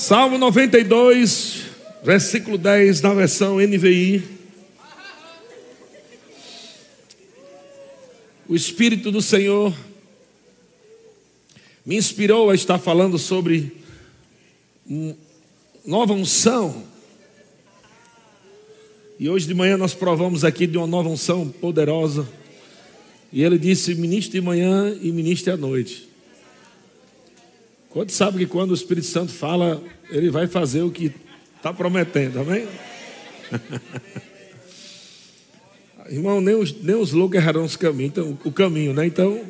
Salmo 92, versículo 10, na versão NVI. O Espírito do Senhor me inspirou a estar falando sobre nova unção. E hoje de manhã nós provamos aqui de uma nova unção poderosa. E ele disse: ministre de manhã e ministre à noite. Quanto sabe que quando o Espírito Santo fala, ele vai fazer o que está prometendo, amém? Irmão, nem os, nem os loucos errarão os caminhos, então, o caminho, né? Então,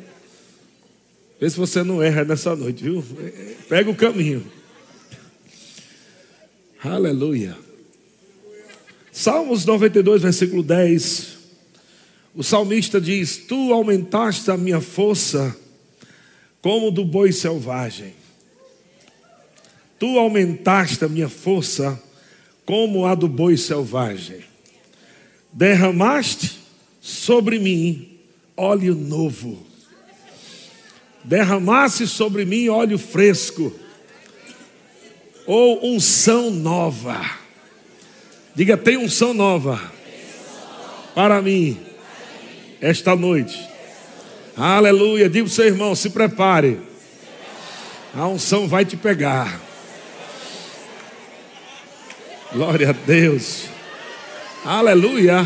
vê se você não erra nessa noite, viu? Pega o caminho. Aleluia. Salmos 92, versículo 10. O salmista diz: Tu aumentaste a minha força como do boi selvagem. Tu aumentaste a minha força como a do boi selvagem. Derramaste sobre mim óleo novo. Derramaste sobre mim óleo fresco. Ou unção nova. Diga, tem unção nova. Para mim. Esta noite. Aleluia. Diga para o seu irmão: se prepare. A unção vai te pegar. Glória a Deus. Aleluia.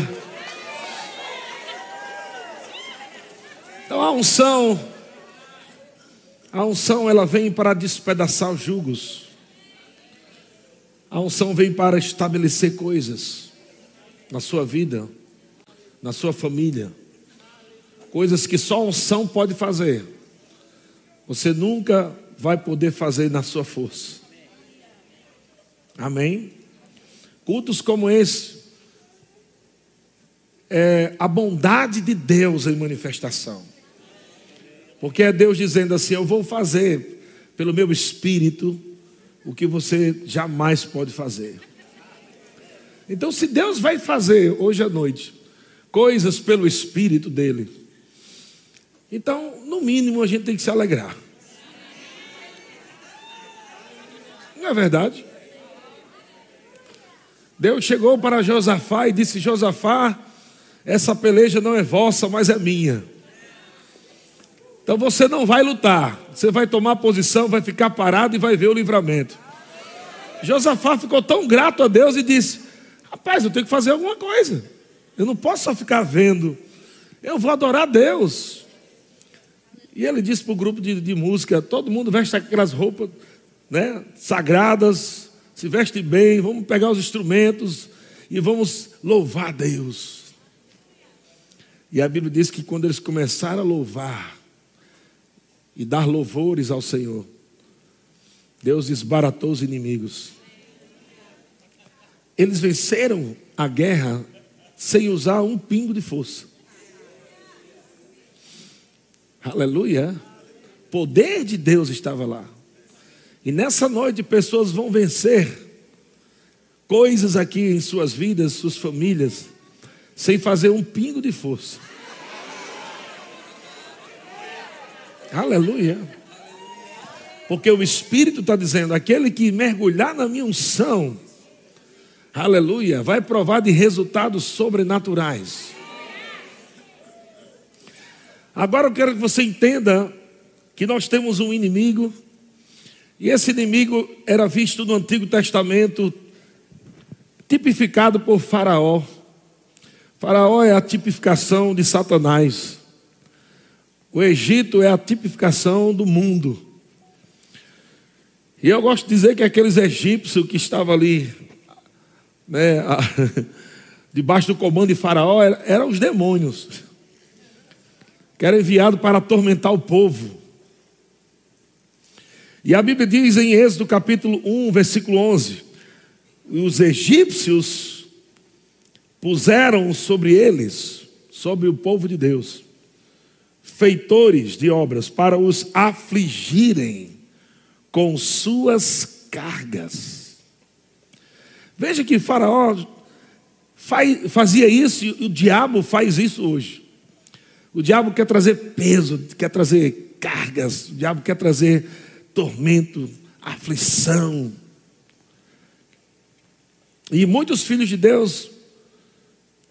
Então a unção, a unção ela vem para despedaçar os jugos. A unção vem para estabelecer coisas na sua vida, na sua família. Coisas que só a unção pode fazer. Você nunca vai poder fazer na sua força. Amém? Cultos como esse, é a bondade de Deus em manifestação. Porque é Deus dizendo assim: Eu vou fazer pelo meu espírito o que você jamais pode fazer. Então, se Deus vai fazer hoje à noite coisas pelo espírito dele, então, no mínimo, a gente tem que se alegrar. Não é verdade? Deus chegou para Josafá e disse: Josafá, essa peleja não é vossa, mas é minha. Então você não vai lutar, você vai tomar posição, vai ficar parado e vai ver o livramento. Josafá ficou tão grato a Deus e disse: Rapaz, eu tenho que fazer alguma coisa. Eu não posso só ficar vendo. Eu vou adorar Deus. E ele disse para o grupo de, de música: todo mundo veste aquelas roupas né, sagradas, se veste bem, vamos pegar os instrumentos e vamos louvar Deus. E a Bíblia diz que quando eles começaram a louvar e dar louvores ao Senhor, Deus desbaratou os inimigos. Eles venceram a guerra sem usar um pingo de força. Aleluia. Poder de Deus estava lá. E nessa noite pessoas vão vencer coisas aqui em suas vidas, suas famílias, sem fazer um pingo de força. Aleluia. Porque o Espírito está dizendo: aquele que mergulhar na minha unção, aleluia, vai provar de resultados sobrenaturais. Agora eu quero que você entenda que nós temos um inimigo e esse inimigo era visto no Antigo Testamento, tipificado por Faraó. Faraó é a tipificação de Satanás. O Egito é a tipificação do mundo. E eu gosto de dizer que aqueles egípcios que estavam ali, né, a, debaixo do comando de Faraó, eram, os demônios, que eram enviados para atormentar o povo. E a Bíblia diz em Êxodo capítulo 1, versículo 11: Os egípcios puseram sobre eles, sobre o povo de Deus, feitores de obras para os afligirem com suas cargas. Veja que Faraó fazia isso e o diabo faz isso hoje. O diabo quer trazer peso, quer trazer cargas, o diabo quer trazer tormento, aflição. E muitos filhos de Deus,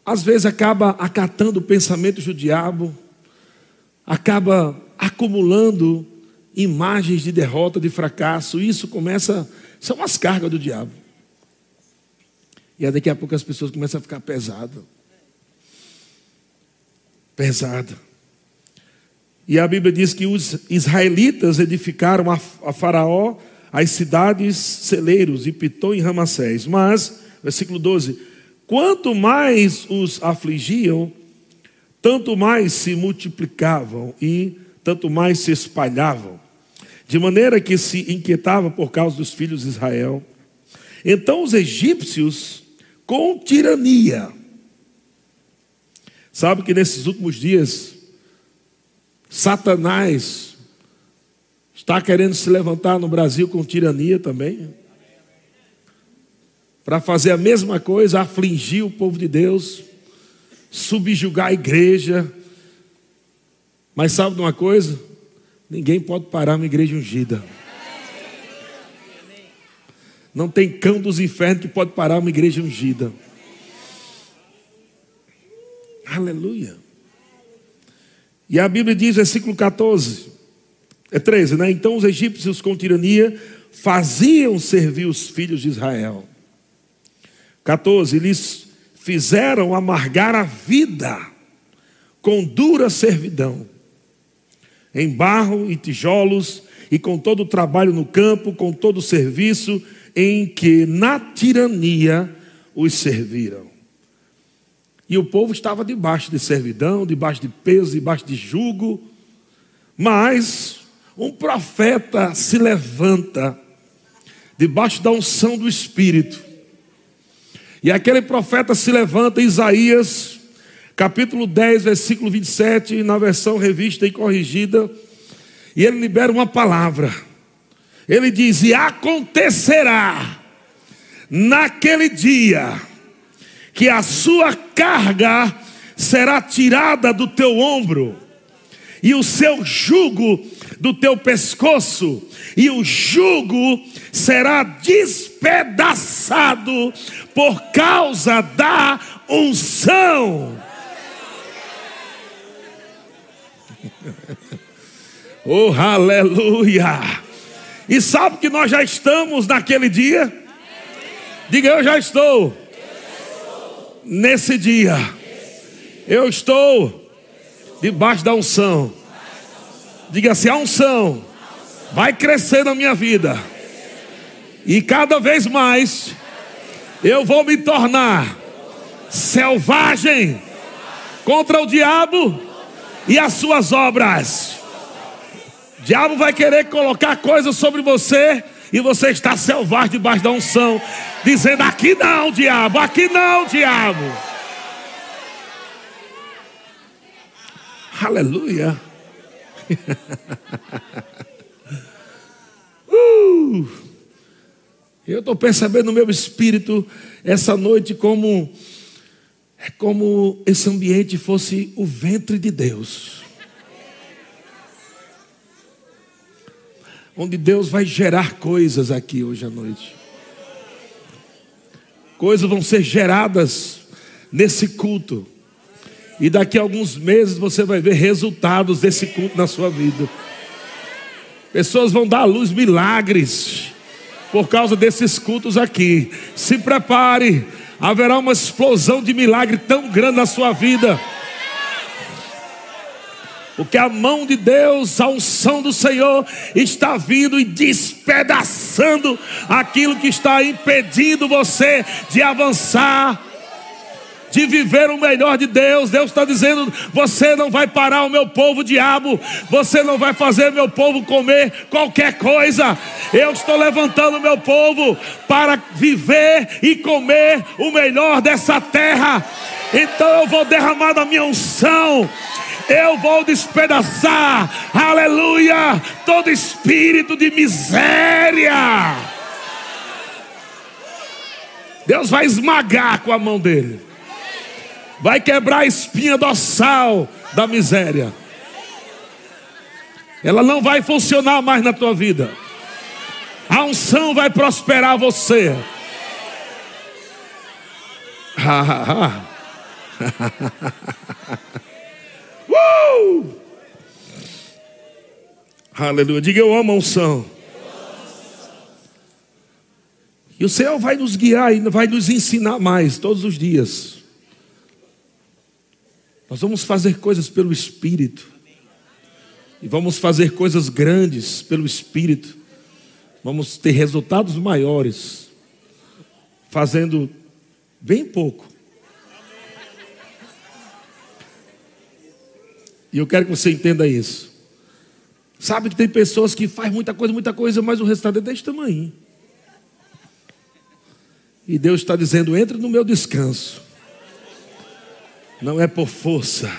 às vezes, acaba acatando pensamentos do diabo, acaba acumulando imagens de derrota, de fracasso. Isso começa, são as cargas do diabo. E aí daqui a pouco as pessoas começam a ficar pesadas. Pesada. E a Bíblia diz que os israelitas edificaram a, Faraó as cidades celeiros, e Pitom e Ramassés. Mas, versículo 12: quanto mais os afligiam, tanto mais se multiplicavam e tanto mais se espalhavam, de maneira que se inquietava por causa dos filhos de Israel. Então os egípcios, com tirania, sabe que nesses últimos dias, Satanás está querendo se levantar no Brasil com tirania também. Para fazer a mesma coisa, afligir o povo de Deus, subjugar a igreja. Mas sabe de uma coisa? Ninguém pode parar uma igreja ungida. Não tem cão dos infernos que pode parar uma igreja ungida. Aleluia. E a Bíblia diz, versículo 14, é 13, né? Então os egípcios com tirania faziam servir os filhos de Israel. 14, lhes fizeram amargar a vida com dura servidão, em barro e tijolos, e com todo o trabalho no campo, com todo o serviço em que na tirania os serviram. E o povo estava debaixo de servidão, debaixo de peso, debaixo de jugo. Mas um profeta se levanta debaixo da unção do Espírito. E aquele profeta se levanta, Isaías, capítulo 10, versículo 27, na versão revista e corrigida. E ele libera uma palavra. Ele diz: E acontecerá naquele dia que a sua carga será tirada do teu ombro, e o seu jugo do teu pescoço, e o jugo será despedaçado por causa da unção. Oh, aleluia! E sabe que nós já estamos naquele dia? Diga, eu já estou nesse dia, eu estou debaixo da unção. Diga assim: a unção vai crescer na minha vida, e cada vez mais eu vou me tornar selvagem contra o diabo e as suas obras. O diabo vai querer colocar coisas sobre você e você está selvagem debaixo da unção, dizendo: aqui não, diabo, aqui não, diabo. Aleluia. uh, eu estou percebendo no meu espírito essa noite como é como esse ambiente fosse o ventre de Deus. Onde Deus vai gerar coisas aqui hoje à noite. Coisas vão ser geradas nesse culto. E daqui a alguns meses você vai ver resultados desse culto na sua vida. Pessoas vão dar à luz milagres por causa desses cultos aqui. Se prepare, haverá uma explosão de milagre tão grande na sua vida. Porque a mão de Deus, a unção do Senhor está vindo e despedaçando aquilo que está impedindo você de avançar, de viver o melhor de Deus. Deus está dizendo: você não vai parar o meu povo, diabo, você não vai fazer meu povo comer qualquer coisa. Eu estou levantando o meu povo para viver e comer o melhor dessa terra. Então eu vou derramar da minha unção eu vou despedaçar, aleluia, todo espírito de miséria. Deus vai esmagar com a mão dele, vai quebrar a espinha dorsal da miséria. Ela não vai funcionar mais na tua vida. A unção vai prosperar você. uh! Aleluia. Diga eu amo a unção. E o Senhor vai nos guiar e vai nos ensinar mais todos os dias. Nós vamos fazer coisas pelo Espírito. E vamos fazer coisas grandes pelo Espírito. Vamos ter resultados maiores. Fazendo bem pouco. E eu quero que você entenda isso. Sabe que tem pessoas que fazem muita coisa, muita coisa, mas o resultado é desse tamanho. E Deus está dizendo: entre no meu descanso. Não é por força,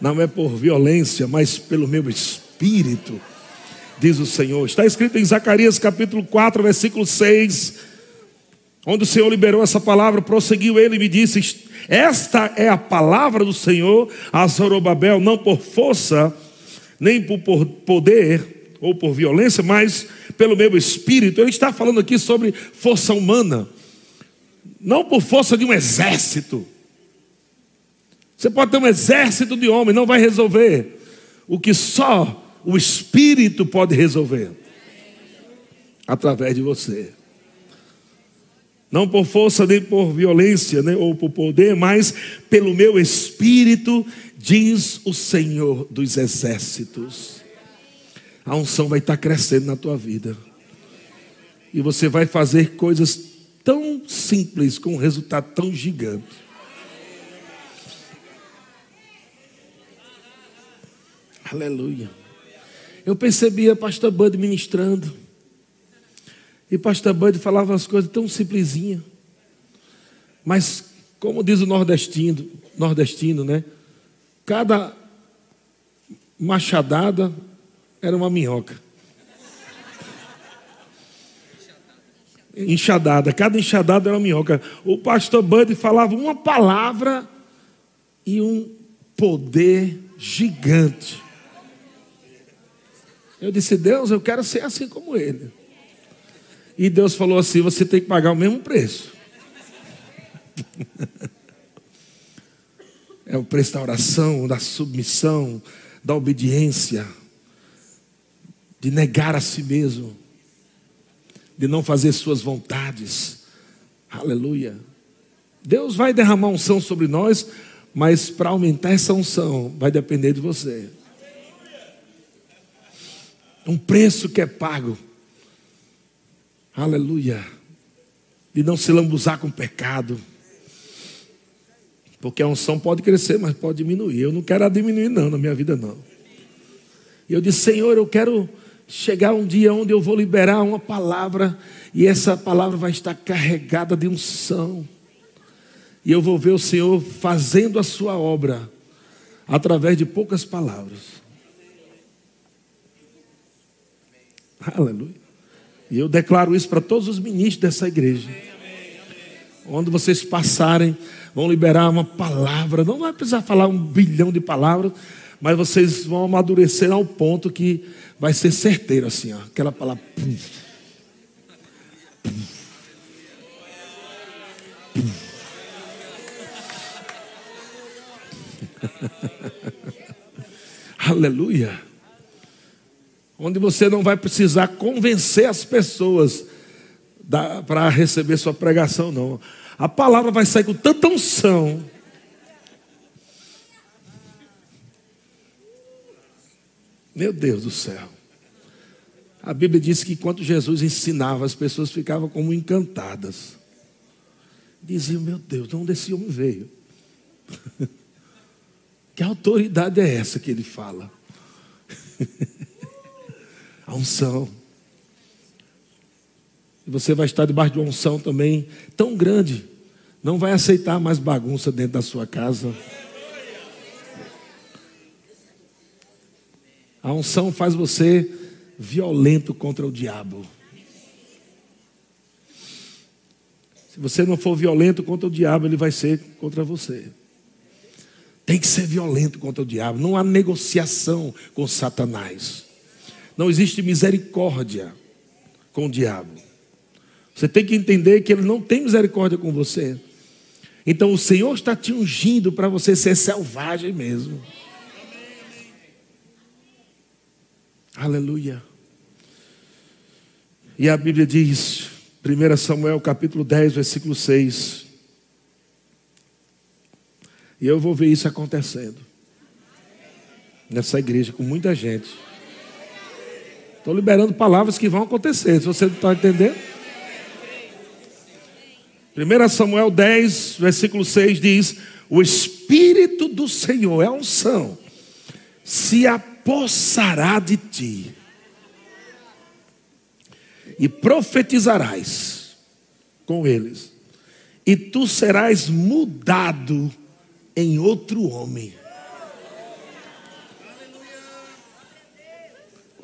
não é por violência, mas pelo meu espírito, diz o Senhor. Está escrito em Zacarias capítulo 4, versículo 6, onde o Senhor liberou essa palavra, prosseguiu ele e me disse: Esta é a palavra do Senhor a Zorobabel, não por força, nem por poder ou por violência, mas pelo meu espírito. Ele está falando aqui sobre força humana, não por força de um exército. Você pode ter um exército de homens, não vai resolver o que só o espírito pode resolver através de você. Não por força nem por violência, nem, ou por poder, mas pelo meu espírito, diz o Senhor dos exércitos. A unção vai estar crescendo na tua vida. E você vai fazer coisas tão simples com um resultado tão gigante. Aleluia. Eu percebia pastor Bud ministrando. E pastor Bud falava as coisas tão simplesinha. Mas como diz o nordestino, nordestino, né? Cada machadada era uma minhoca. Enxadada, cada enxadada era uma minhoca. O pastor Bud falava uma palavra e um poder gigante. Eu disse, Deus, eu quero ser assim como ele. E Deus falou assim: você tem que pagar o mesmo preço. é o preço da oração, da submissão, da obediência, de negar a si mesmo, de não fazer suas vontades. Aleluia. Deus vai derramar unção sobre nós, mas para aumentar essa unção vai depender de você um preço que é pago. Aleluia. De não se lambuzar com pecado. Porque a unção pode crescer, mas pode diminuir. Eu não quero a diminuir, não, na minha vida, não. E eu disse, Senhor, eu quero chegar um dia onde eu vou liberar uma palavra, e essa palavra vai estar carregada de unção. E eu vou ver o Senhor fazendo a sua obra através de poucas palavras. Aleluia. E eu declaro isso para todos os ministros dessa igreja. Onde vocês passarem, vão liberar uma palavra. Não vai precisar falar um bilhão de palavras, mas vocês vão amadurecer ao ponto que vai ser certeiro assim, ó, aquela palavra. Pum, pum, pum. Aleluia onde você não vai precisar convencer as pessoas para receber sua pregação, não. A palavra vai sair com tanta unção. Meu Deus do céu. A Bíblia diz que enquanto Jesus ensinava, as pessoas ficavam como encantadas. Diziam, meu Deus, de onde esse homem veio? que autoridade é essa que ele fala? a unção. E você vai estar debaixo de uma unção também tão grande, não vai aceitar mais bagunça dentro da sua casa. A unção faz você violento contra o diabo. Se você não for violento contra o diabo, ele vai ser contra você. Tem que ser violento contra o diabo. Não há negociação com Satanás. Não existe misericórdia com o diabo. Você tem que entender que ele não tem misericórdia com você. Então o Senhor está te ungindo para você ser selvagem mesmo. Aleluia. E a Bíblia diz, 1 Samuel capítulo 10, versículo 6. E eu vou ver isso acontecendo. Nessa igreja, com muita gente. Estou liberando palavras que vão acontecer. Se você não está entendendo. 1 Samuel 10, versículo 6 diz: O Espírito do Senhor é a unção, se apossará de ti e profetizarás com eles, e tu serás mudado em outro homem.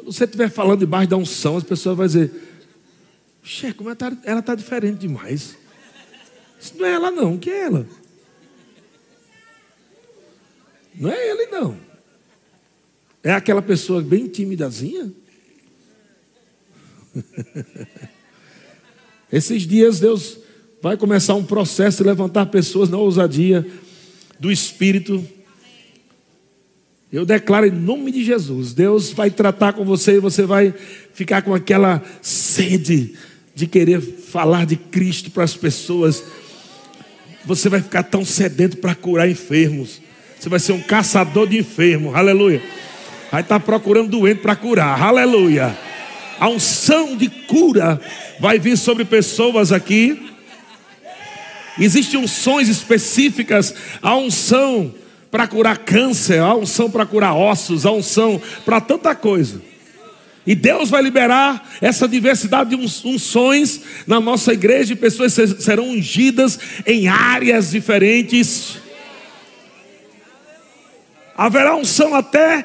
Quando você estiver falando debaixo da unção, as pessoas vão dizer: Xê, como ela está tá diferente demais. Isso não é ela, não. Que é ela? Não é ele, não. É aquela pessoa bem timidazinha. Esses dias Deus vai começar um processo de levantar pessoas na ousadia do Espírito. Eu declaro em nome de Jesus, Deus vai tratar com você e você vai ficar com aquela sede de querer falar de Cristo para as pessoas. Você vai ficar tão sedento para curar enfermos. Você vai ser um caçador de enfermos. Aleluia. Vai estar procurando doente para curar. Aleluia a unção de cura vai vir sobre pessoas aqui. Existem unções específicas, a unção para curar câncer, a unção para curar ossos, a unção para tanta coisa. E Deus vai liberar essa diversidade de unções na nossa igreja e pessoas serão ungidas em áreas diferentes. Haverá unção até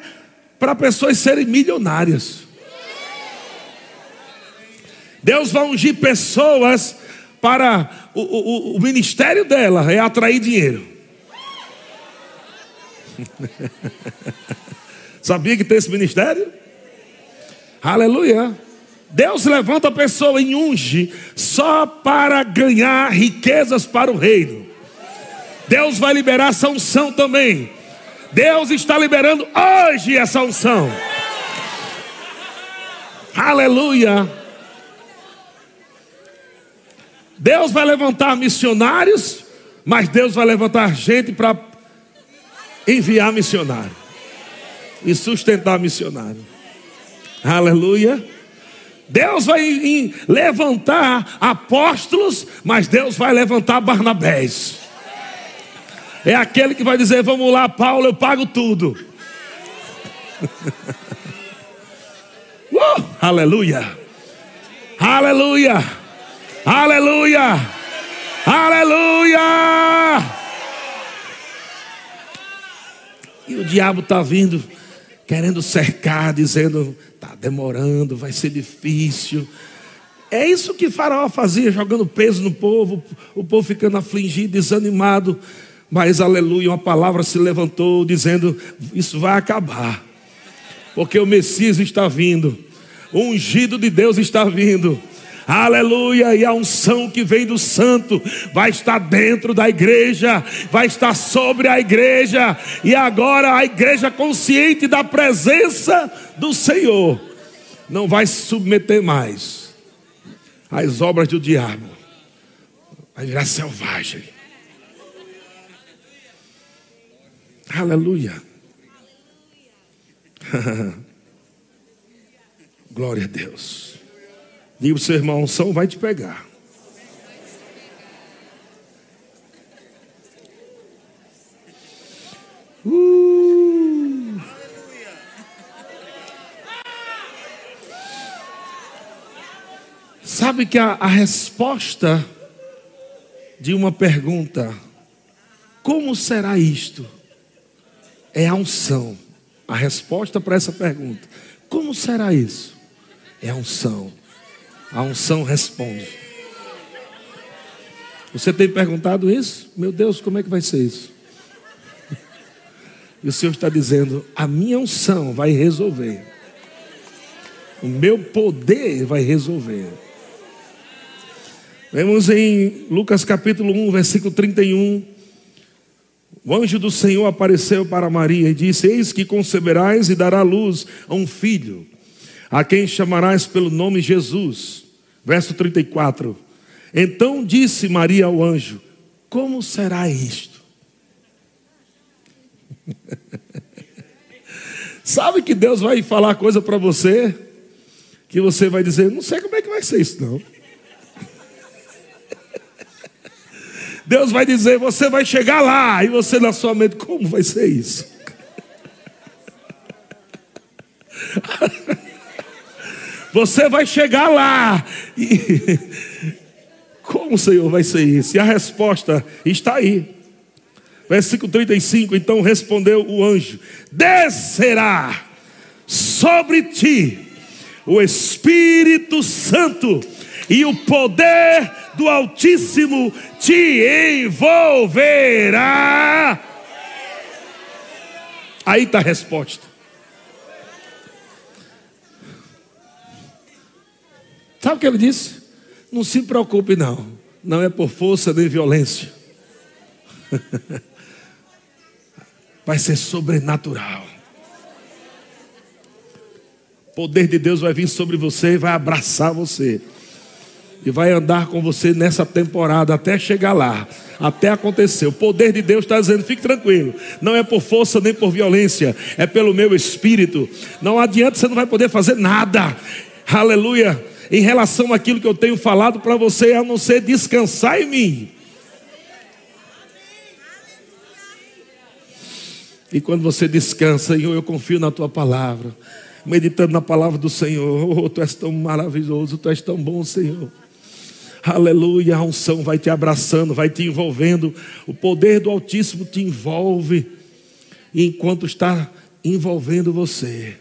para pessoas serem milionárias. Deus vai ungir pessoas para o, o, o ministério dela é atrair dinheiro. Sabia que tem esse ministério? Aleluia. Deus levanta a pessoa e unge só para ganhar riquezas para o reino. Deus vai liberar essa unção também. Deus está liberando hoje essa unção. Aleluia. Deus vai levantar missionários, mas Deus vai levantar gente para enviar missionário e sustentar missionário. Aleluia. Deus vai levantar apóstolos, mas Deus vai levantar Barnabés. É aquele que vai dizer: Vamos lá, Paulo, eu pago tudo. uh, aleluia, aleluia. Aleluia! Aleluia! E o diabo está vindo, querendo cercar, dizendo: está demorando, vai ser difícil. É isso que Faraó fazia, jogando peso no povo, o povo ficando afligido, desanimado. Mas, aleluia, uma palavra se levantou dizendo: Isso vai acabar, porque o Messias está vindo, o ungido de Deus está vindo. Aleluia, e a unção que vem do santo vai estar dentro da igreja, vai estar sobre a igreja, e agora a igreja consciente da presença do Senhor não vai se submeter mais às obras do diabo, vai virar selvagem. Aleluia. Glória a Deus. Diga para o seu irmão, unção vai te pegar. Uh. Sabe que a, a resposta de uma pergunta, como será isto? É a unção. A resposta para essa pergunta, como será isso? É a unção. A unção responde. Você tem perguntado isso? Meu Deus, como é que vai ser isso? E o Senhor está dizendo: a minha unção vai resolver. O meu poder vai resolver. Vemos em Lucas capítulo 1, versículo 31. O anjo do Senhor apareceu para Maria e disse: Eis que conceberás e dará luz a um filho, a quem chamarás pelo nome Jesus. Verso 34. Então disse Maria ao anjo: Como será isto? Sabe que Deus vai falar coisa para você que você vai dizer: Não sei como é que vai ser isso, não. Deus vai dizer: Você vai chegar lá, e você na sua mente, como vai ser isso? Você vai chegar lá, e como, Senhor, vai ser isso? E a resposta está aí. Versículo 35: Então respondeu o anjo: Descerá sobre ti o Espírito Santo, e o poder do Altíssimo te envolverá. Aí está a resposta. Sabe o que ele disse? Não se preocupe, não. Não é por força nem violência. Vai ser sobrenatural. O poder de Deus vai vir sobre você e vai abraçar você e vai andar com você nessa temporada até chegar lá, até acontecer. O poder de Deus está dizendo: fique tranquilo, não é por força nem por violência, é pelo meu espírito. Não adianta, você não vai poder fazer nada, aleluia, em relação àquilo que eu tenho falado para você, a não ser descansar em mim. E quando você descansa, Senhor, eu confio na tua palavra, meditando na palavra do Senhor, oh, tu és tão maravilhoso, tu és tão bom, Senhor. Aleluia, a unção vai te abraçando, vai te envolvendo. O poder do Altíssimo te envolve enquanto está envolvendo você.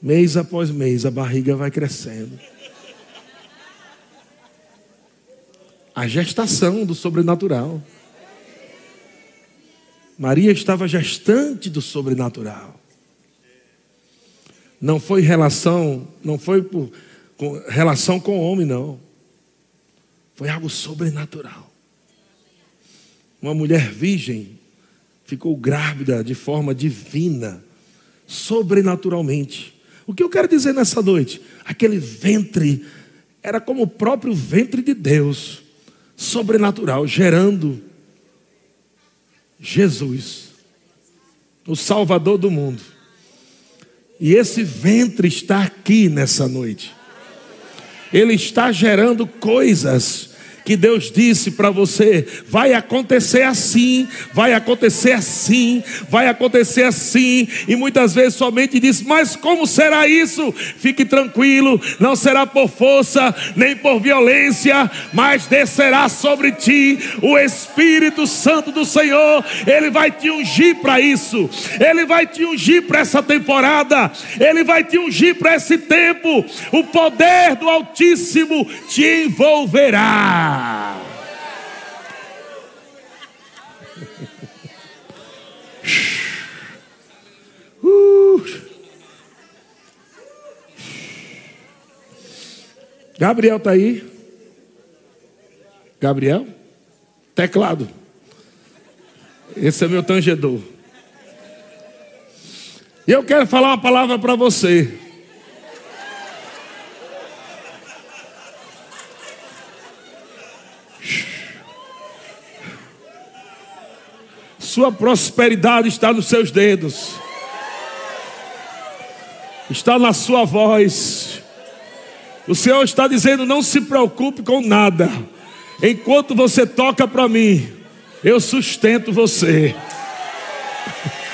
Mês após mês a barriga vai crescendo. A gestação do sobrenatural. Maria estava gestante do sobrenatural. Não foi relação, não foi por com, relação com o homem, não. Foi algo sobrenatural. Uma mulher virgem ficou grávida de forma divina, sobrenaturalmente. O que eu quero dizer nessa noite? Aquele ventre era como o próprio ventre de Deus, sobrenatural, gerando Jesus, o Salvador do mundo. E esse ventre está aqui nessa noite. Ele está gerando coisas que Deus disse para você: vai acontecer assim, vai acontecer assim, vai acontecer assim, e muitas vezes somente diz: mas como será isso? Fique tranquilo, não será por força nem por violência, mas descerá sobre ti o Espírito Santo do Senhor, ele vai te ungir para isso, ele vai te ungir para essa temporada, ele vai te ungir para esse tempo, o poder do Altíssimo te envolverá. Gabriel está aí? Gabriel? Teclado. Esse é meu tangedor. E eu quero falar uma palavra para você. Sua prosperidade está nos seus dedos, está na sua voz. O Senhor está dizendo: não se preocupe com nada, enquanto você toca para mim, eu sustento você.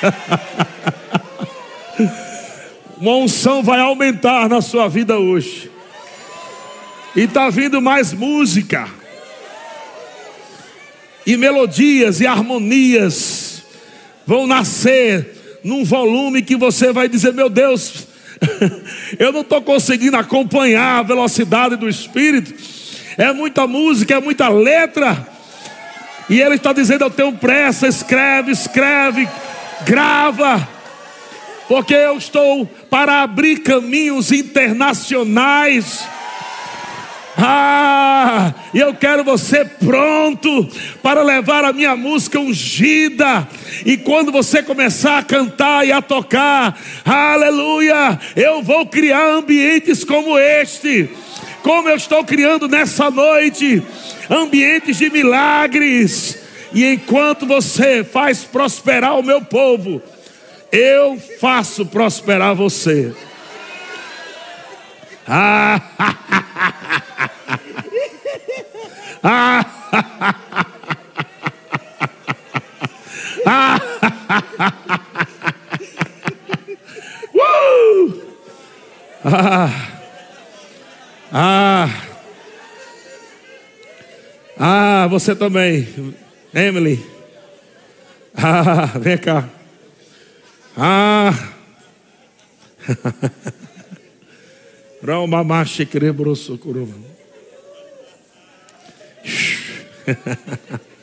Uma unção vai aumentar na sua vida hoje. E está vindo mais música e melodias e harmonias vão nascer num volume que você vai dizer: Meu Deus, eu não estou conseguindo acompanhar a velocidade do Espírito. É muita música, é muita letra. E ele está dizendo: Eu tenho pressa, escreve, escreve, grava, porque eu estou para abrir caminhos internacionais. Ah, eu quero você pronto para levar a minha música ungida. E quando você começar a cantar e a tocar, aleluia, eu vou criar ambientes como este. Como eu estou criando nessa noite, ambientes de milagres. E enquanto você faz prosperar o meu povo, eu faço prosperar você. Ah, ah, ah, uh! ah, ah, ah, você também, Emily. Ah, vem cá. Ah. Raumamache querebroso curuma.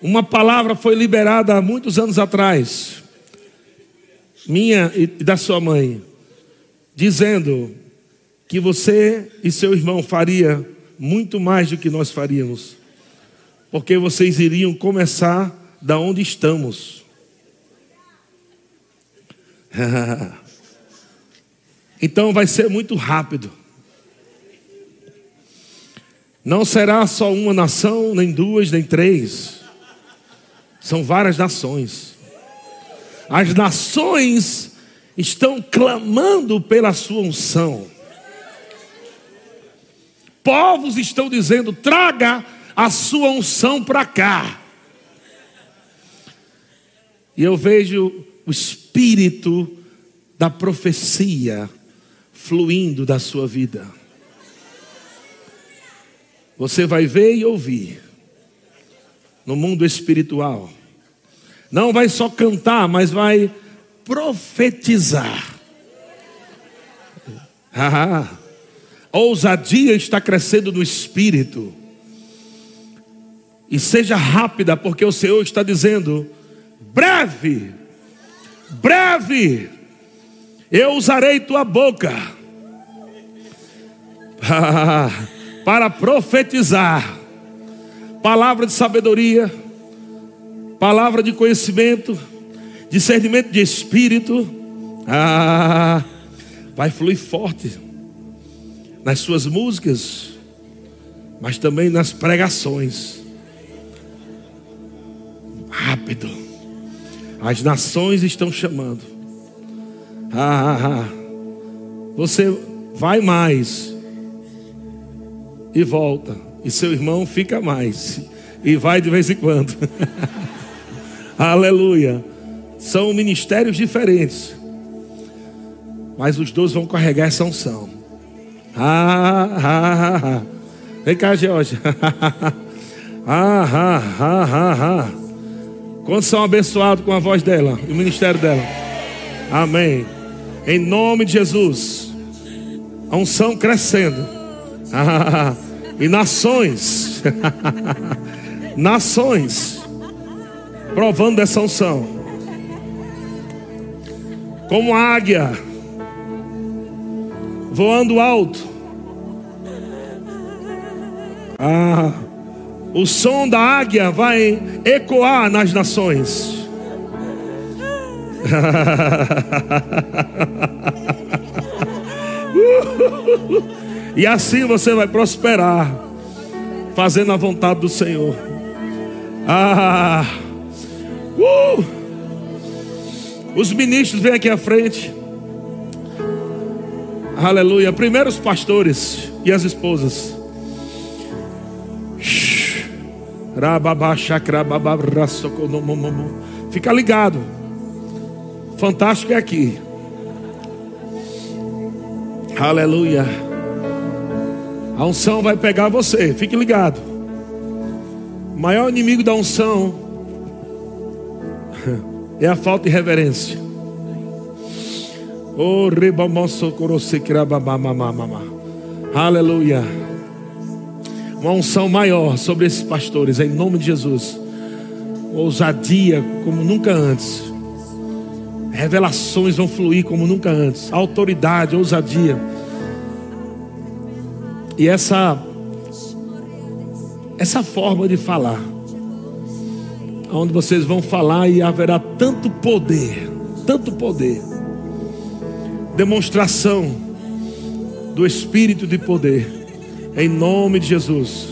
Uma palavra foi liberada há muitos anos atrás, minha e da sua mãe, dizendo que você e seu irmão faria muito mais do que nós faríamos, porque vocês iriam começar da onde estamos. então vai ser muito rápido. Não será só uma nação, nem duas, nem três. São várias nações. As nações estão clamando pela sua unção. Povos estão dizendo: traga a sua unção para cá. E eu vejo o espírito da profecia fluindo da sua vida. Você vai ver e ouvir no mundo espiritual. Não vai só cantar, mas vai profetizar. Ah, a ousadia está crescendo no espírito. E seja rápida, porque o Senhor está dizendo: breve, breve, eu usarei tua boca para profetizar palavra de sabedoria, palavra de conhecimento, discernimento de espírito. Ah, vai fluir forte nas suas músicas, mas também nas pregações. Rápido. As nações estão chamando. Ah, ah, ah. Você vai mais e volta. E seu irmão fica mais e vai de vez em quando. Aleluia. São ministérios diferentes. Mas os dois vão carregar essa unção. Ah, ah, ah, ah. Vem cá, Georgia. ah, ah. Quantos são abençoados com a voz dela o ministério dela? Amém. Em nome de Jesus. A unção crescendo. e nações. nações. Provando dessa unção. Como águia. Voando alto. Ah o som da águia vai ecoar nas nações. E assim você vai prosperar, fazendo a vontade do Senhor. Ah, uh, os ministros vêm aqui à frente. Aleluia. Primeiro os pastores e as esposas. Fica ligado. Fantástico é aqui. Aleluia. A unção vai pegar você. Fique ligado. O maior inimigo da unção é a falta de reverência. Oh, Aleluia uma unção maior sobre esses pastores, em nome de Jesus. Ousadia como nunca antes. Revelações vão fluir como nunca antes. Autoridade, ousadia. E essa essa forma de falar, onde vocês vão falar e haverá tanto poder, tanto poder, demonstração do Espírito de poder, em nome de Jesus,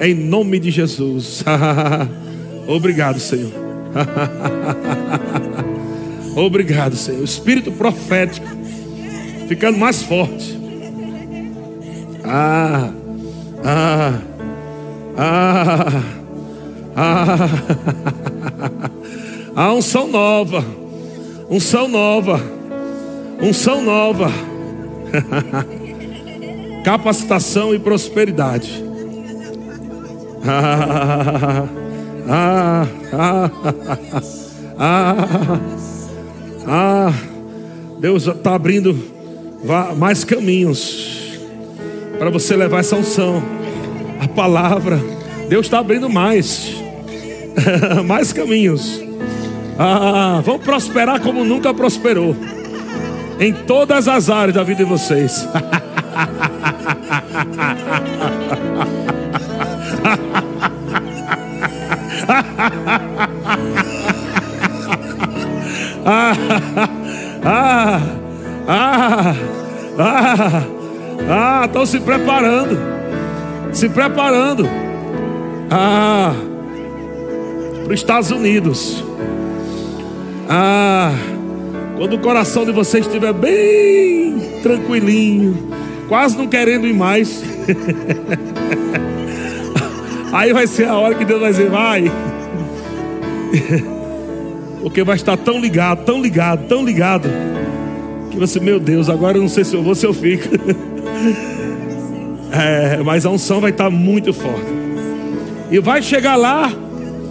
em nome de Jesus. Obrigado, Senhor. Obrigado, Senhor. O Espírito profético ficando mais forte. Ah, ah, ah, ah. A unção nova, unção nova, unção nova. Capacitação e prosperidade. Ah, ah, ah, ah, ah, Deus está abrindo mais caminhos para você levar essa unção, a palavra. Deus está abrindo mais, mais caminhos. Ah, vão prosperar como nunca prosperou, em todas as áreas da vida de vocês. ah, ah, ah, ah, ah, estão se preparando, se preparando, ah, para os Estados Unidos, ah, quando o coração de vocês estiver bem tranquilinho, quase não querendo ir mais, aí vai ser a hora que Deus vai dizer, vai. Porque vai estar tão ligado, tão ligado, tão ligado. Que você, meu Deus, agora eu não sei se eu vou, se eu fico. É, mas a unção vai estar muito forte. E vai chegar lá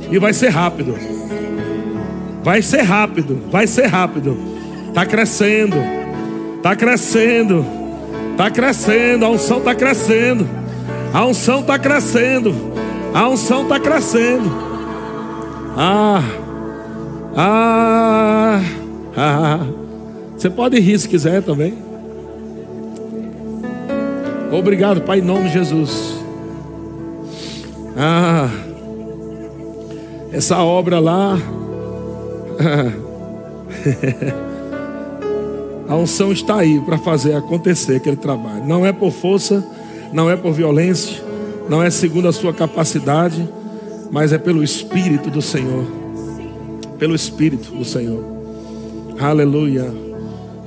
e vai ser rápido. Vai ser rápido, vai ser rápido. Está crescendo, está crescendo, está crescendo. A unção está crescendo, a unção está crescendo, a unção está crescendo. Ah. Ah, ah, você pode rir se quiser também. Obrigado, Pai, em nome de Jesus. Ah, essa obra lá. A unção está aí para fazer acontecer aquele trabalho. Não é por força, não é por violência, não é segundo a sua capacidade, mas é pelo Espírito do Senhor pelo Espírito do Senhor. Aleluia.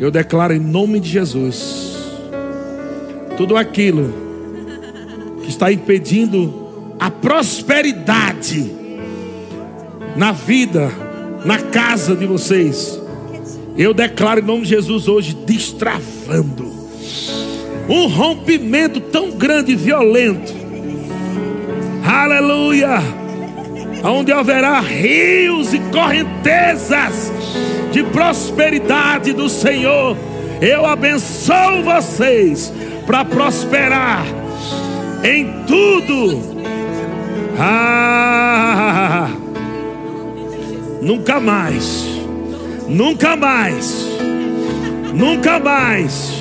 Eu declaro em nome de Jesus tudo aquilo que está impedindo a prosperidade na vida, na casa de vocês. Eu declaro em nome de Jesus hoje destravando um rompimento tão grande e violento. Aleluia onde haverá rios e correntezas de prosperidade do Senhor. Eu abençoo vocês para prosperar em tudo. Ah, nunca mais, nunca mais, nunca mais,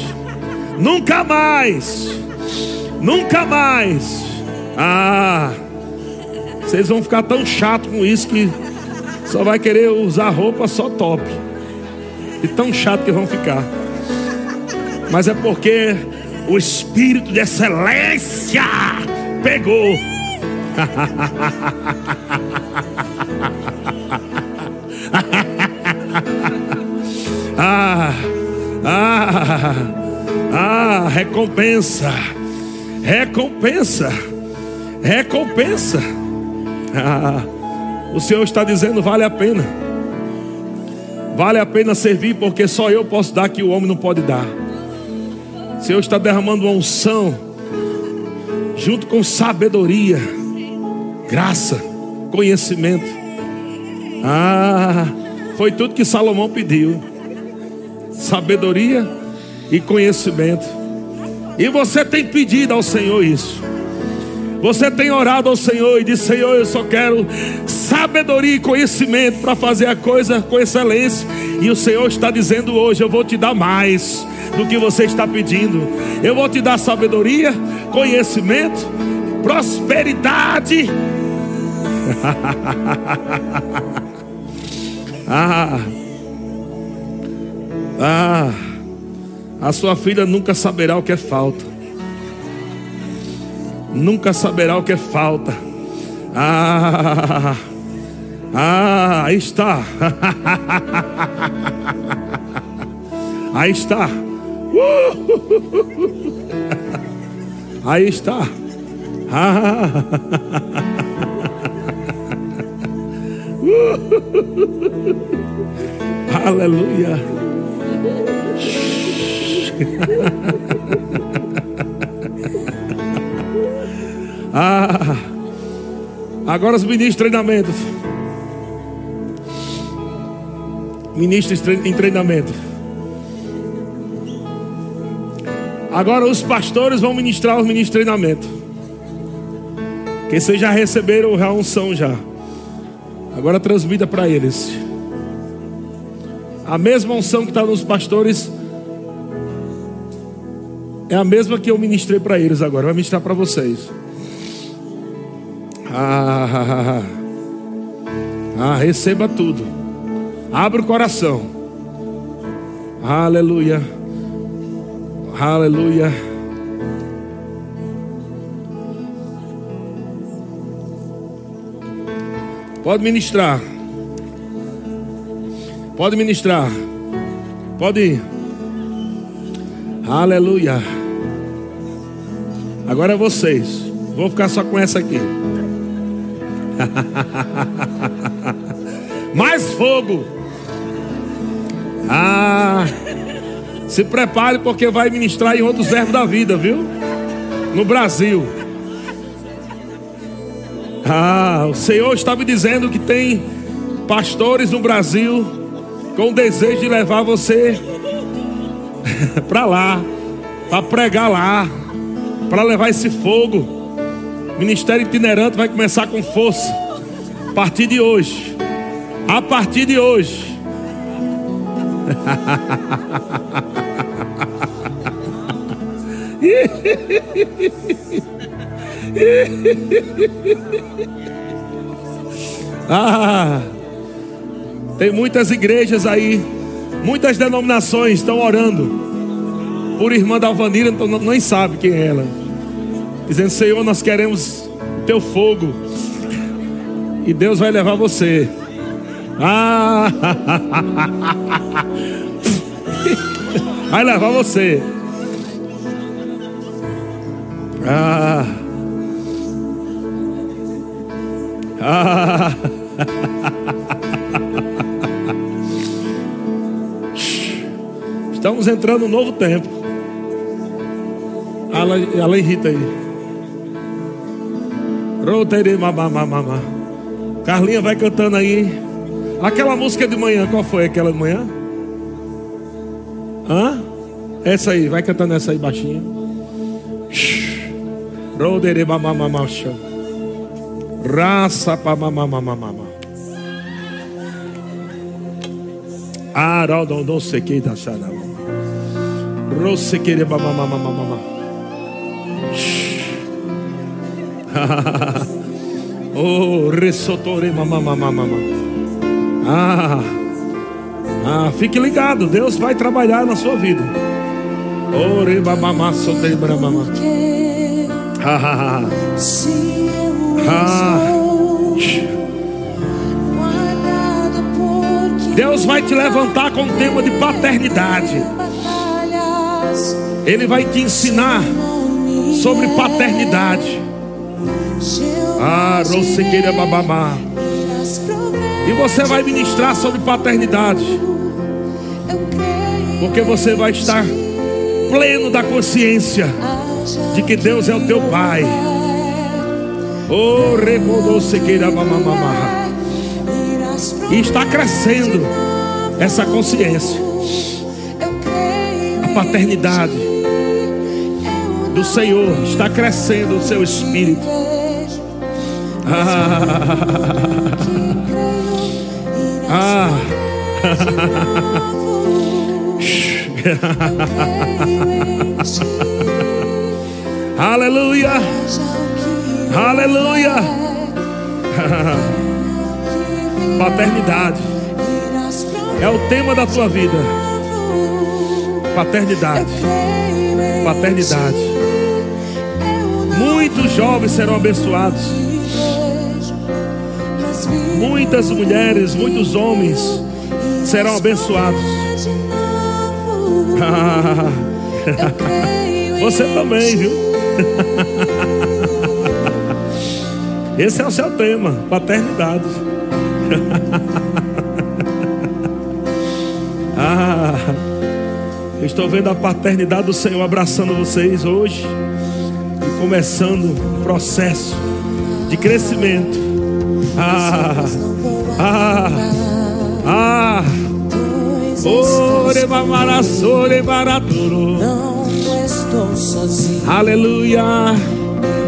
nunca mais, nunca mais. Ah. Vocês vão ficar tão chato com isso que só vai querer usar roupa só top. E tão chato que vão ficar. Mas é porque o espírito de excelência pegou. ah, ah, ah, recompensa, recompensa, recompensa. Ah, o Senhor está dizendo: vale a pena. Vale a pena servir, porque só eu posso dar que o homem não pode dar. O Senhor está derramando uma unção, junto com sabedoria, graça, conhecimento. Ah, foi tudo que Salomão pediu: sabedoria e conhecimento. E você tem pedido ao Senhor isso. Você tem orado ao Senhor e disse: Senhor, eu só quero sabedoria e conhecimento para fazer a coisa com excelência. E o Senhor está dizendo hoje: Eu vou te dar mais do que você está pedindo. Eu vou te dar sabedoria, conhecimento, prosperidade. ah, ah, a sua filha nunca saberá o que é falta nunca saberá o que é falta. Ah, ah, aí está. Aí está. Aí está. Ah. Aleluia. Ah, agora os ministros de treinamento. Ministros em treinamento. Agora os pastores vão ministrar os ministros de treinamento. Que vocês já receberam a unção já. Agora transmita para eles. A mesma unção que está nos pastores é a mesma que eu ministrei para eles agora. Vai ministrar para vocês. Ah, ah, receba tudo. Abra o coração. Aleluia. Aleluia. Pode ministrar. Pode ministrar. Pode ir. Aleluia. Agora é vocês. Vou ficar só com essa aqui. Mais fogo. Ah, se prepare porque vai ministrar em outros verbos da vida, viu? No Brasil. Ah, o Senhor está me dizendo que tem pastores no Brasil com desejo de levar você para lá, para pregar lá, para levar esse fogo. Ministério itinerante vai começar com força. A partir de hoje. A partir de hoje. ah, tem muitas igrejas aí, muitas denominações estão orando por irmã da Alvanira, então nem sabe quem é ela dizendo: Senhor, nós queremos teu fogo, e Deus vai levar você. Ah, vai levar você. Ah, ah. Estamos entrando num novo tempo. Ela, ela irrita aí. Carlinha vai cantando aí. Aquela música de manhã, qual foi aquela de manhã? Hã? Essa aí, vai cantando essa aí baixinho. Rodere mamamamacha. Raça pa mamamamamama. Araldon não sei que da xará. Rose querer mamamamamama. oh, resotore mamamamama. Ah, ah, fique ligado, Deus vai trabalhar na sua vida. Ore mamamá, sotere mamamá. Ah, ah, Deus vai te levantar com o tema de paternidade. Ele vai te ensinar sobre paternidade. Ah, Babamá. E você vai ministrar sobre paternidade. Porque você vai estar pleno da consciência de que Deus é o teu Pai. Oh, Remodosequeira Babamá. E está crescendo essa consciência. A paternidade do Senhor está crescendo o seu espírito. Ah. Aleluia. Aleluia. Paternidade é o tema da tua vida. Paternidade. Paternidade. Muitos jovens serão abençoados. Muitas mulheres, muitos homens serão abençoados. Você também, viu? Esse é o seu tema, paternidade. ah, eu estou vendo a paternidade do Senhor abraçando vocês hoje e começando um processo de crescimento. Ah, ah, ah. Ore mamarassore baraturo. Não estou sozinho, Aleluia.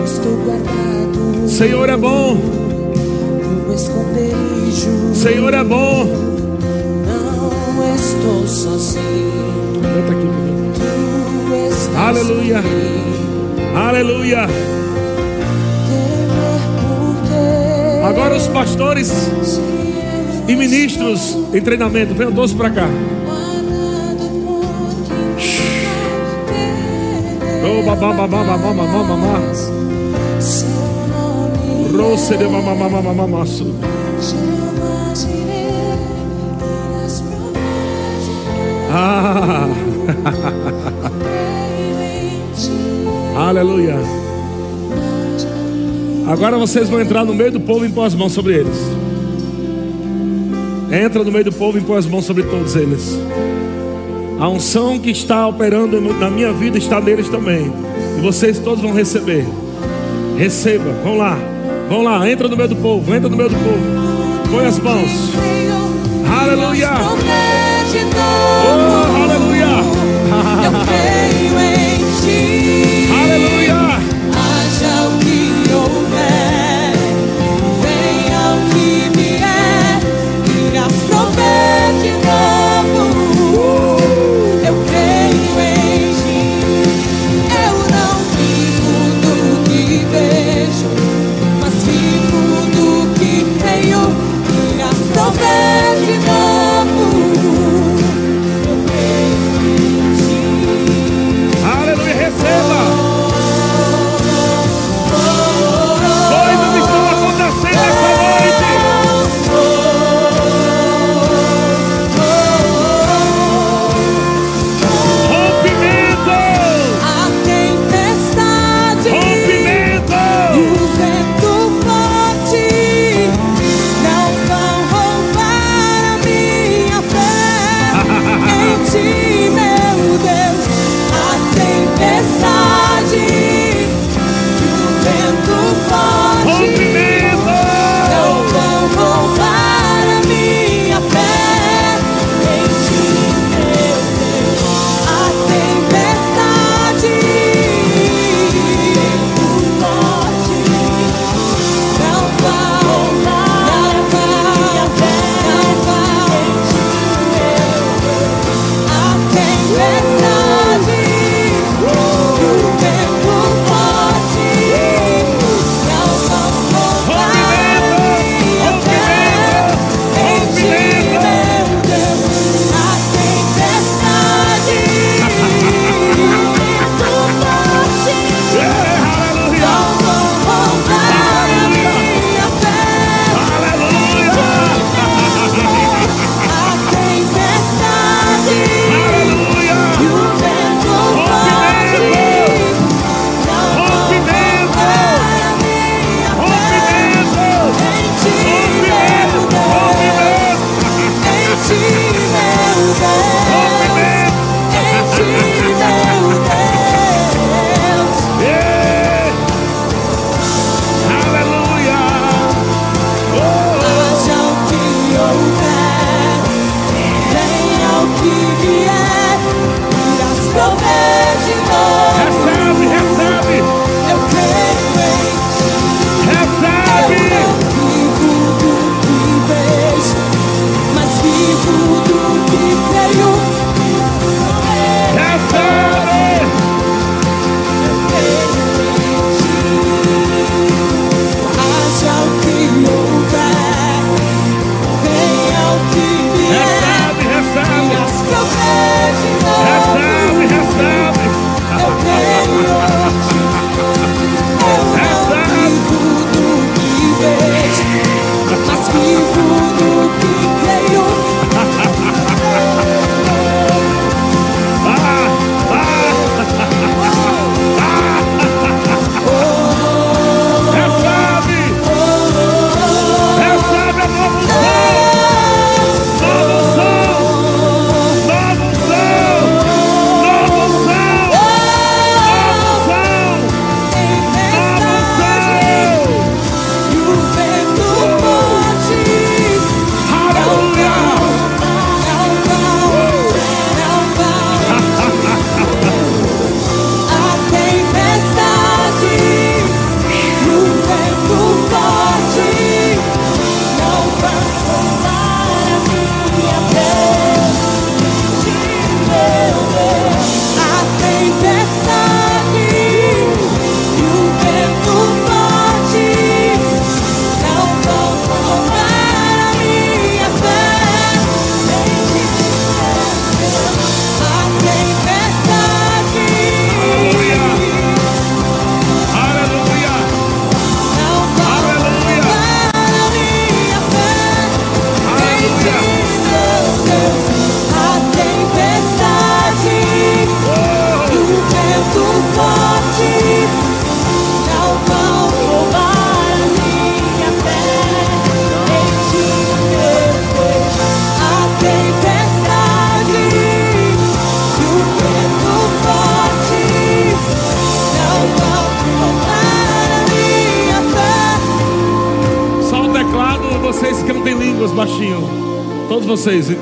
estou guardado Senhor é bom. no esconderijo. Senhor é bom. Não estou sozinho, Canta aqui, tu estás Aleluia. comigo. Aleluia. Agora os pastores e ministros em treinamento, venham todos para cá. Oh, babá, babá, babá, babá, babá. Roce de mamá, mamá, mamá, mamá. e Ah, aleluia. Agora vocês vão entrar no meio do povo e impor as mãos sobre eles. Entra no meio do povo e impor as mãos sobre todos eles. A unção que está operando na minha vida está neles também. E vocês todos vão receber. Receba, vão lá. Vão lá, entra no meio do povo, entra no meio do povo. Põe as mãos. Aleluia. Oh, aleluia. open. Vocês,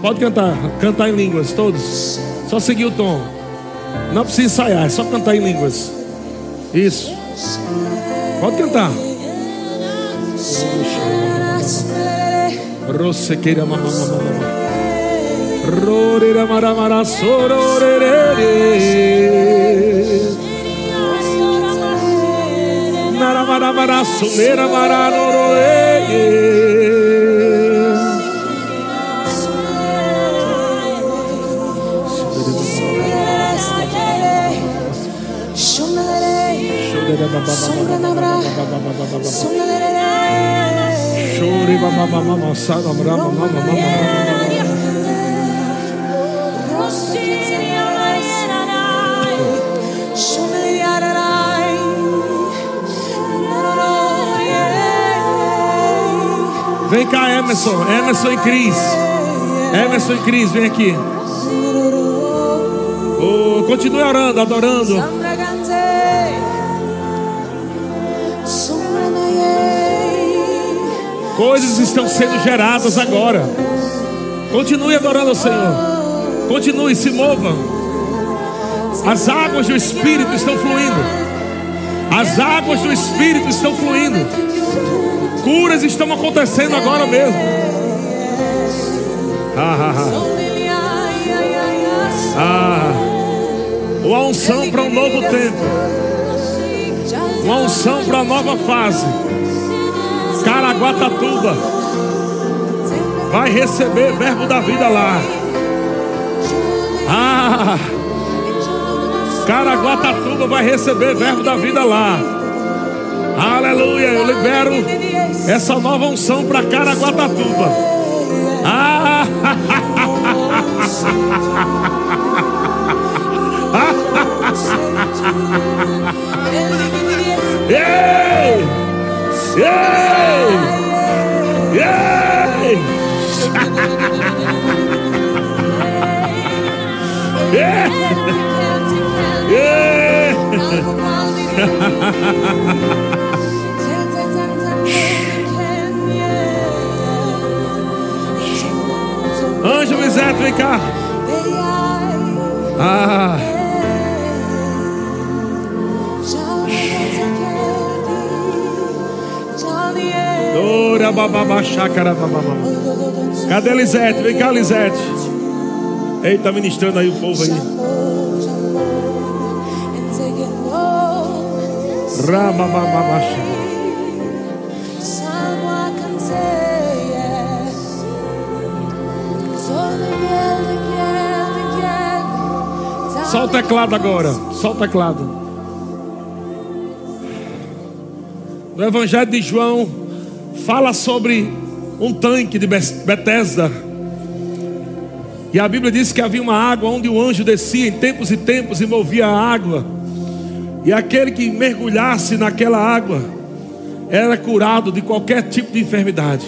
pode cantar, cantar em línguas, todos. Só seguir o tom. Não precisa ensaiar, é só cantar em línguas. Isso. Pode cantar. Rosequeira. Rorera maramara sororerere. Naramarabara sumera mararororere. Shore mamamama saramra mamamama. Vem cá, Emerson. Emerson e Cris. Emerson e Cris, vem aqui. Oh, continue orando, adorando. Coisas estão sendo geradas agora. Continue adorando ao Senhor. Continue, se mova. As águas do Espírito estão fluindo. As águas do Espírito estão fluindo. Curas estão acontecendo agora mesmo. Ah, ah, ah. ah. Uma unção para um novo tempo. Uma unção para uma nova fase. Caraguatatuba vai receber verbo da vida lá. Ah, Caraguatatuba vai receber verbo da vida lá. Aleluia, eu libero essa nova unção para Caraguatatuba. Ah, Ei! Ei! Ei! Anjo Miseto, vem cá. Ah. Cadê Lisete? Vem cá, Lisete. Ei, tá ministrando aí o povo aí. Ramamamamá. Só o teclado agora. Só o teclado. No Evangelho de João, fala sobre um tanque de Betesda. E a Bíblia diz que havia uma água onde o anjo descia em tempos e tempos e movia a água. E aquele que mergulhasse naquela água era curado de qualquer tipo de enfermidade.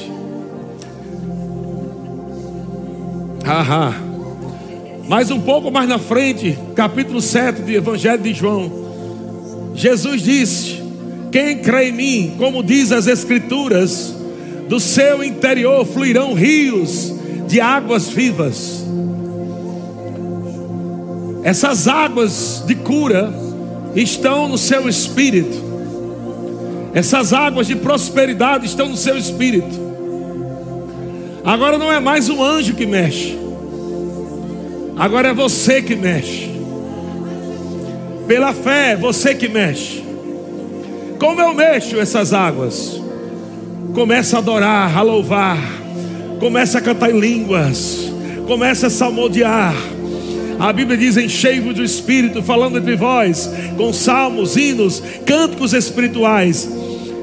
Ahá. Mas um pouco mais na frente, capítulo 7 do Evangelho de João, Jesus disse: Quem crê em mim, como diz as Escrituras, do seu interior fluirão rios de águas vivas. Essas águas de cura estão no seu espírito. Essas águas de prosperidade estão no seu espírito. Agora não é mais um anjo que mexe. Agora é você que mexe. Pela fé, você que mexe. Como eu mexo essas águas? Começa a adorar, a louvar. Começa a cantar em línguas. Começa a salmodiar. A Bíblia diz: enchei-vos do Espírito, falando entre vós, com salmos, hinos, cânticos espirituais.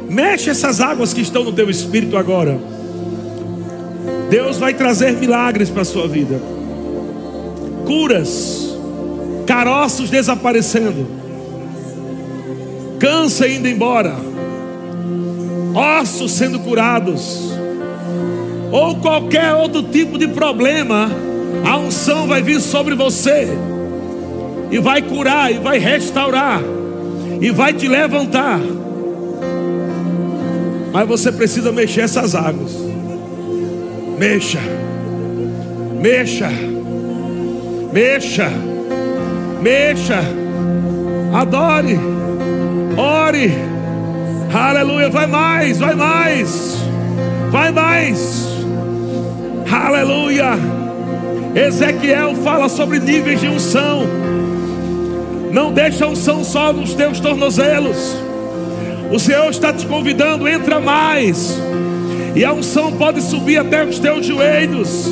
Mexe essas águas que estão no teu espírito agora. Deus vai trazer milagres para a sua vida, curas, caroços desaparecendo, câncer indo embora, ossos sendo curados, ou qualquer outro tipo de problema, a unção vai vir sobre você e vai curar, e vai restaurar, e vai te levantar. Mas você precisa mexer essas águas. Mexa, mexa, mexa, mexa, adore, ore, aleluia. Vai mais, vai mais, vai mais, aleluia. Ezequiel fala sobre níveis de unção. Não deixa a unção só nos teus tornozelos. O Senhor está te convidando, entra mais. E a unção pode subir até os teus joelhos.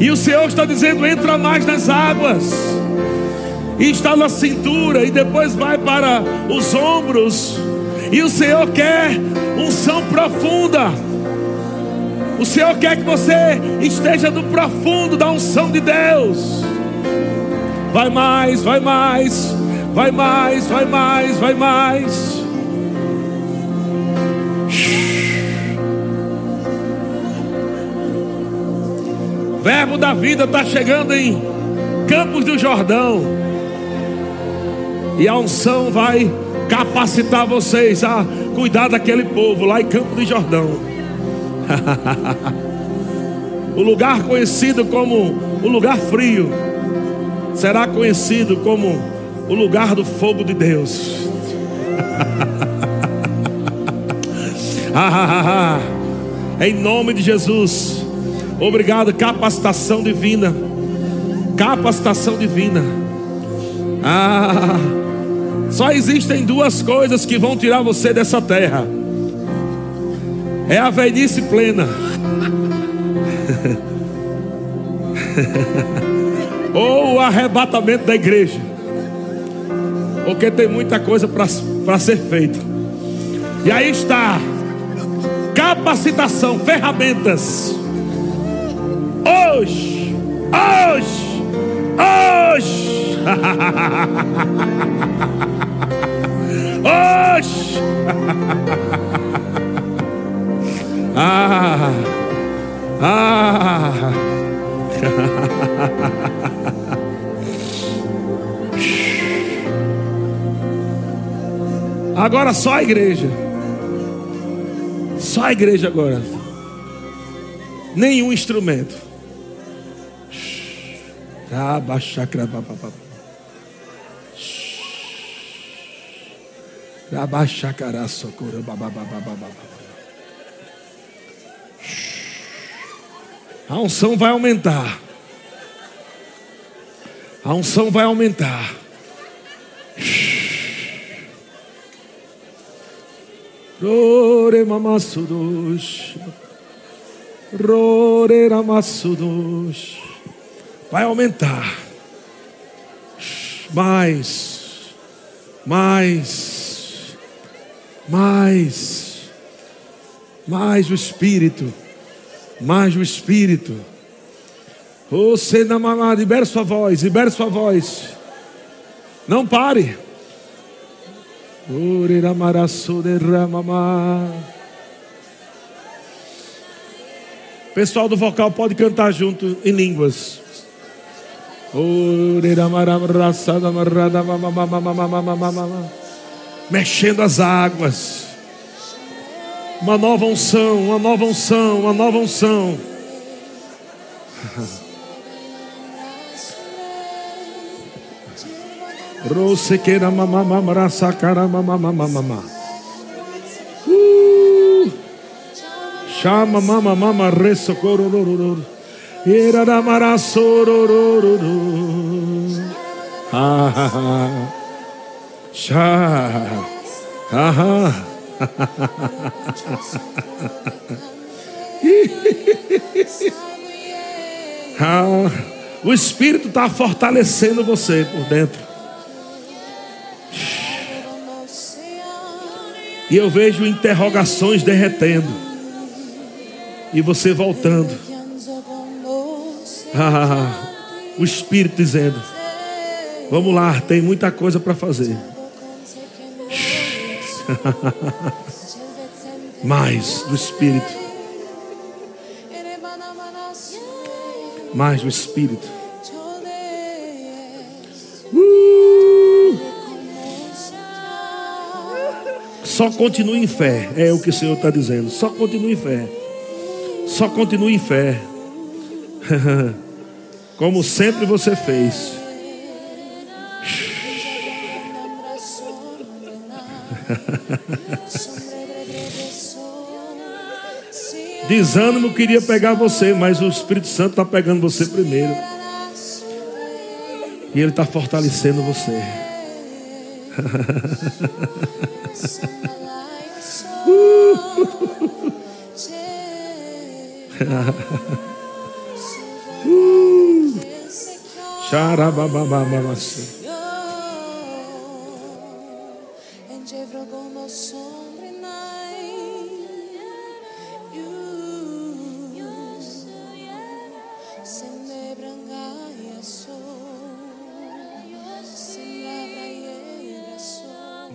E o Senhor está dizendo: entra mais nas águas. E está na cintura. E depois vai para os ombros. E o Senhor quer unção profunda. O Senhor quer que você esteja no profundo da unção de Deus. Vai mais, vai mais, vai mais, vai mais, vai mais. Verbo da vida está chegando em Campos do Jordão. E a unção vai capacitar vocês a cuidar daquele povo lá em Campos do Jordão. o lugar conhecido como o lugar frio será conhecido como o lugar do fogo de Deus. em nome de Jesus. Obrigado, capacitação divina. Capacitação divina. Ah, só existem duas coisas que vão tirar você dessa terra. É a velhice plena. Ou o arrebatamento da igreja. Porque tem muita coisa para ser feita. E aí está capacitação, ferramentas hoje, hoje, hoje, hoje. ah, ah. Agora só a igreja. Só a igreja agora. Nenhum instrumento. A unção vai aumentar. A unção vai aumentar. Rore mamassudos. Rore vai aumentar. Mais, mais, mais, mais o Espírito, mais o Espírito. Você na mamá, libere sua voz, libere sua voz. Não pare. Pessoal do vocal pode cantar junto em línguas. Mexendo as águas. Uma nova unção, uma nova unção, uma nova unção. Rosequeira mamamamra sacara mamamamama. Uh! Chama mamamama resocororororo. Iradamarassorororo. Ah, ah, ah. Chá. Ah, ah. O Espírito está fortalecendo você por dentro. E eu vejo interrogações derretendo. E você voltando. Ah, o Espírito dizendo: Vamos lá, tem muita coisa para fazer. Mais do Espírito. Mais do Espírito. Uh! Só continue em fé, é o que o Senhor está dizendo. Só continue em fé. Só continue em fé. Como sempre você fez. Desânimo queria pegar você, mas o Espírito Santo está pegando você primeiro. E Ele está fortalecendo você. Xarababababassu.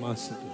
Massa, Deus.